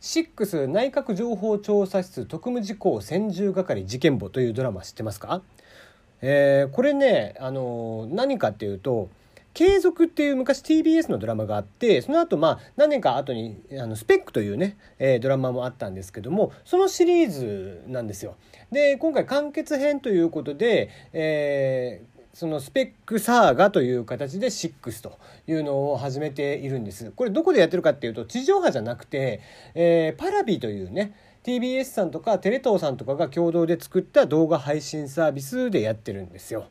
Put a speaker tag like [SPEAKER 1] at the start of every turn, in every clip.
[SPEAKER 1] 6内閣情報調査室特務事項専従係事件簿というドラマ知ってますか？えー、これね、あのー、何かっていうと継続っていう昔 TBS のドラマがあってその後まあ何年か後にあのスペックというね、えー、ドラマもあったんですけどもそのシリーズなんですよ。で今回完結編ということで、えー、そのスペックサーガという形で6というのを始めているんです。これどこでやってるかっていうと地上波じゃなくて、えー、パラビというね TBS さんとかテレ東さんとかが共同で作った動画配信サービスでやってるんですよ。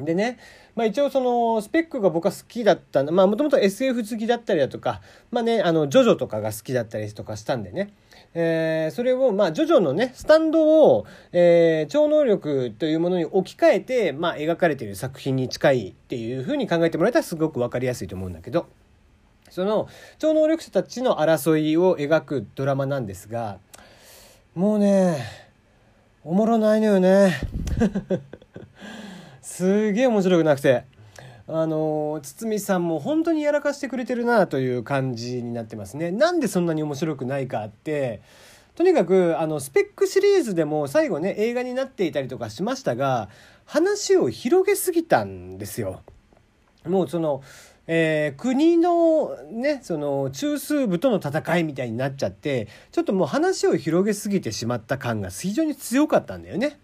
[SPEAKER 1] でね、まあ、一応そのスペックが僕は好きだったまあもともと SF 好きだったりだとかまあねあのジョジョとかが好きだったりとかしたんでね、えー、それをまあジョジョのねスタンドを、えー、超能力というものに置き換えて、まあ、描かれている作品に近いっていうふうに考えてもらえたらすごく分かりやすいと思うんだけどその超能力者たちの争いを描くドラマなんですがもうねおもろないのよね。すげえ面白くなくて。あの堤さんも本当にやらかしてくれてるなという感じになってますね。なんでそんなに面白くないかってとにかくあのスペックシリーズでも最後ね映画になっていたりとかしましたが話を広げすぎたんですよ。もうそのえー、国のねその中枢部との戦いみたいになっちゃってちょっともう話を広げすぎてしまった感が非常に強かったんだよね。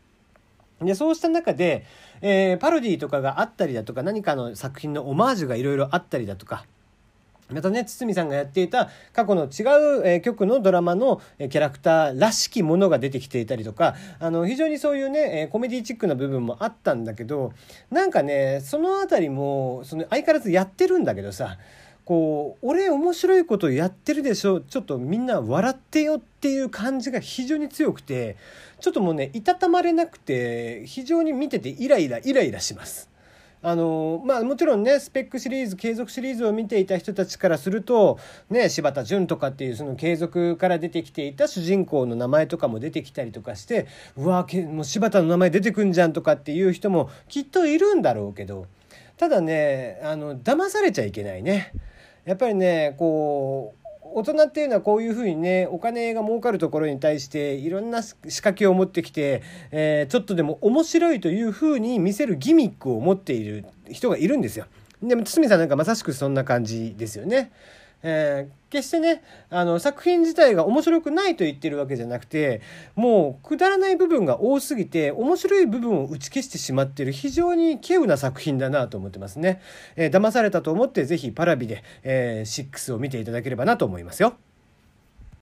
[SPEAKER 1] でそうした中で、えー、パロディとかがあったりだとか何かの作品のオマージュがいろいろあったりだとかまたね堤さんがやっていた過去の違う、えー、局のドラマの、えー、キャラクターらしきものが出てきていたりとかあの非常にそういうね、えー、コメディチックな部分もあったんだけどなんかねその辺りもその相変わらずやってるんだけどさこう俺面白いことやってるでしょちょっとみんな笑ってよっていう感じが非常に強くてちょっともうねいたたまれなくて非常に見ててイライライライラします。あのまあもちろんねスペックシリーズ継続シリーズを見ていた人たちからするとね柴田純とかっていうその継続から出てきていた主人公の名前とかも出てきたりとかしてうわもう柴田の名前出てくんじゃんとかっていう人もきっといるんだろうけどただねあの騙されちゃいけないね。やっぱりねこう大人っていうのはこういうふうにねお金が儲かるところに対していろんな仕掛けを持ってきて、えー、ちょっとでも面白いというふうに見せるギミックを持っている人がいるんですよ。でも堤さんなんかまさしくそんな感じですよね。えー、決してねあの作品自体が面白くないと言ってるわけじゃなくてもうくだらない部分が多すぎて面白い部分を打ち消してしまってる非常に稀有な作品だなと思ってますね。えー、騙されたと思って是非パラビで、えー、6を見ていただければなと思いますよ。